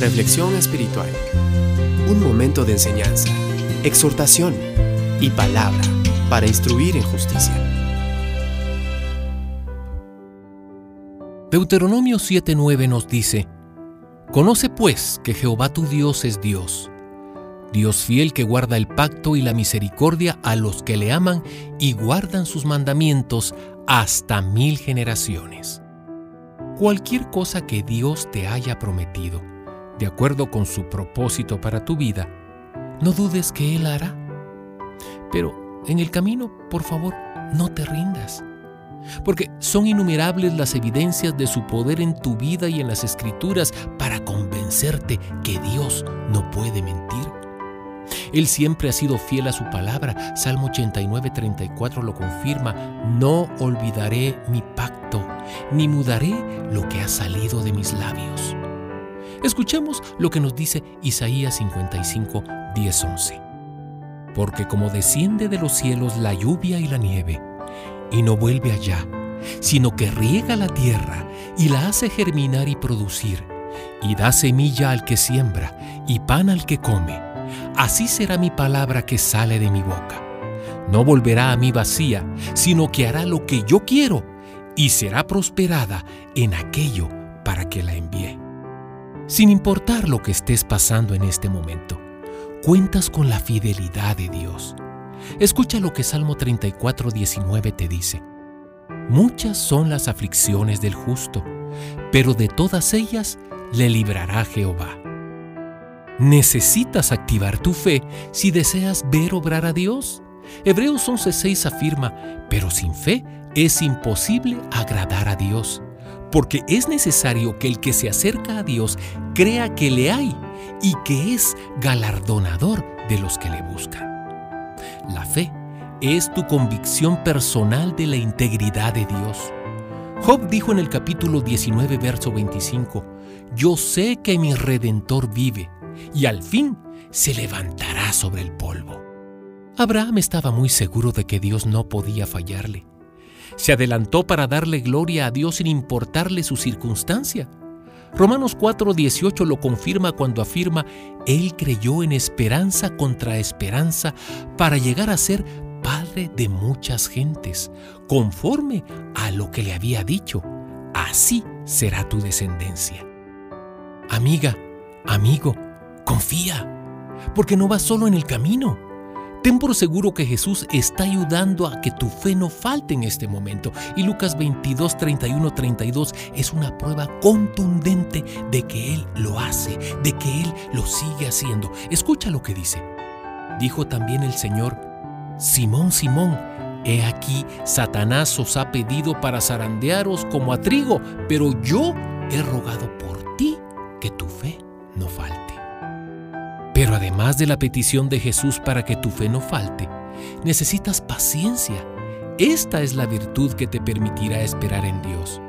Reflexión espiritual. Un momento de enseñanza, exhortación y palabra para instruir en justicia. Deuteronomio 7:9 nos dice, Conoce pues que Jehová tu Dios es Dios, Dios fiel que guarda el pacto y la misericordia a los que le aman y guardan sus mandamientos hasta mil generaciones. Cualquier cosa que Dios te haya prometido, de acuerdo con su propósito para tu vida, no dudes que Él hará. Pero en el camino, por favor, no te rindas, porque son innumerables las evidencias de su poder en tu vida y en las escrituras para convencerte que Dios no puede mentir. Él siempre ha sido fiel a su palabra. Salmo 89, 34 lo confirma. No olvidaré mi pacto, ni mudaré lo que ha salido de mis labios. Escuchemos lo que nos dice Isaías 55, 10, 11. Porque como desciende de los cielos la lluvia y la nieve, y no vuelve allá, sino que riega la tierra y la hace germinar y producir, y da semilla al que siembra y pan al que come, así será mi palabra que sale de mi boca. No volverá a mí vacía, sino que hará lo que yo quiero y será prosperada en aquello para que la envíe. Sin importar lo que estés pasando en este momento, cuentas con la fidelidad de Dios. Escucha lo que Salmo 34, 19 te dice. Muchas son las aflicciones del justo, pero de todas ellas le librará Jehová. Necesitas activar tu fe si deseas ver obrar a Dios. Hebreos 11:6 afirma, pero sin fe es imposible agradar a Dios, porque es necesario que el que se acerca a Dios crea que le hay y que es galardonador de los que le buscan. La fe es tu convicción personal de la integridad de Dios. Job dijo en el capítulo 19, verso 25, Yo sé que mi redentor vive y al fin se levantará sobre el polvo. Abraham estaba muy seguro de que Dios no podía fallarle. Se adelantó para darle gloria a Dios sin importarle su circunstancia. Romanos 4:18 lo confirma cuando afirma, Él creyó en esperanza contra esperanza para llegar a ser padre de muchas gentes, conforme a lo que le había dicho. Así será tu descendencia. Amiga, amigo, Confía, porque no vas solo en el camino. Ten por seguro que Jesús está ayudando a que tu fe no falte en este momento. Y Lucas 22, 31, 32 es una prueba contundente de que Él lo hace, de que Él lo sigue haciendo. Escucha lo que dice. Dijo también el Señor, Simón, Simón, he aquí, Satanás os ha pedido para zarandearos como a trigo, pero yo he rogado por ti que tu fe no falte. Pero además de la petición de Jesús para que tu fe no falte, necesitas paciencia. Esta es la virtud que te permitirá esperar en Dios.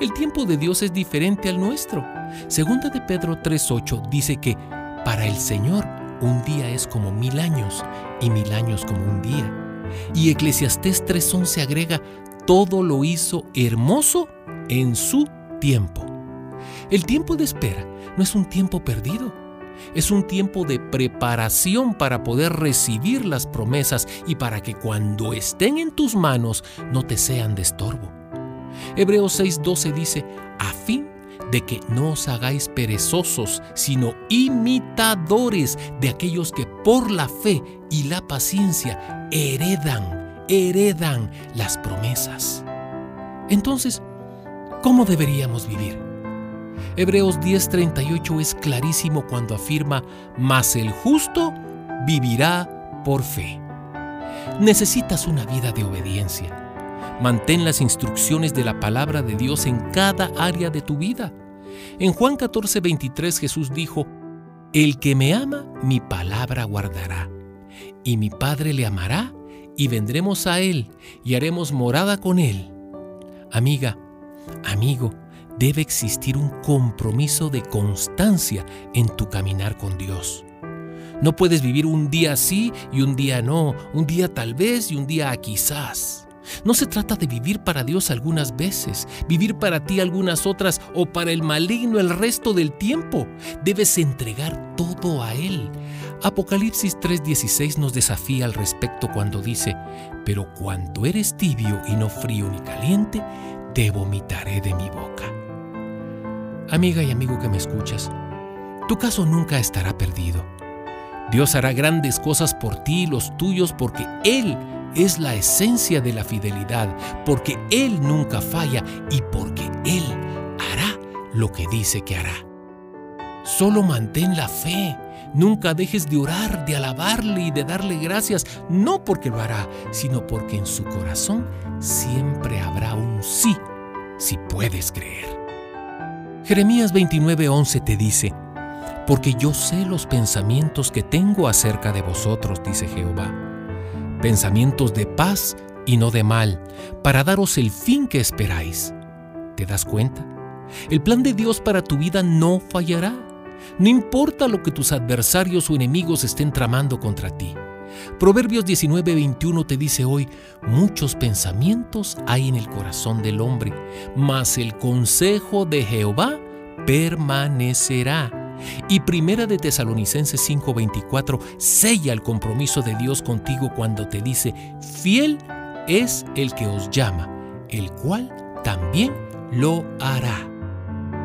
El tiempo de Dios es diferente al nuestro. Segunda de Pedro 3:8 dice que para el Señor un día es como mil años y mil años como un día. Y Eclesiastés 3:11 agrega, todo lo hizo hermoso en su tiempo. El tiempo de espera no es un tiempo perdido es un tiempo de preparación para poder recibir las promesas y para que cuando estén en tus manos no te sean de estorbo. Hebreos 6:12 dice, a fin de que no os hagáis perezosos, sino imitadores de aquellos que por la fe y la paciencia heredan, heredan las promesas. Entonces, ¿cómo deberíamos vivir? Hebreos 10:38 es clarísimo cuando afirma, mas el justo vivirá por fe. Necesitas una vida de obediencia. Mantén las instrucciones de la palabra de Dios en cada área de tu vida. En Juan 14:23 Jesús dijo, El que me ama, mi palabra guardará, y mi Padre le amará, y vendremos a él, y haremos morada con él. Amiga, amigo, debe existir un compromiso de constancia en tu caminar con Dios. No puedes vivir un día sí y un día no, un día tal vez y un día quizás. No se trata de vivir para Dios algunas veces, vivir para ti algunas otras o para el maligno el resto del tiempo. Debes entregar todo a Él. Apocalipsis 3:16 nos desafía al respecto cuando dice, pero cuando eres tibio y no frío ni caliente, te vomitaré de mi boca. Amiga y amigo que me escuchas, tu caso nunca estará perdido. Dios hará grandes cosas por ti y los tuyos porque Él es la esencia de la fidelidad, porque Él nunca falla y porque Él hará lo que dice que hará. Solo mantén la fe, nunca dejes de orar, de alabarle y de darle gracias, no porque lo hará, sino porque en su corazón siempre habrá un sí, si puedes creer. Jeremías 29:11 te dice, porque yo sé los pensamientos que tengo acerca de vosotros, dice Jehová pensamientos de paz y no de mal, para daros el fin que esperáis. ¿Te das cuenta? El plan de Dios para tu vida no fallará. No importa lo que tus adversarios o enemigos estén tramando contra ti. Proverbios 19:21 te dice hoy, muchos pensamientos hay en el corazón del hombre, mas el consejo de Jehová permanecerá. Y Primera de Tesalonicenses 5:24 sella el compromiso de Dios contigo cuando te dice, fiel es el que os llama, el cual también lo hará.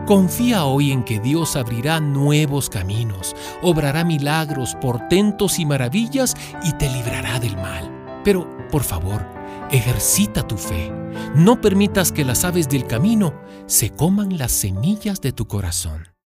Confía hoy en que Dios abrirá nuevos caminos, obrará milagros, portentos y maravillas y te librará del mal. Pero, por favor, ejercita tu fe. No permitas que las aves del camino se coman las semillas de tu corazón.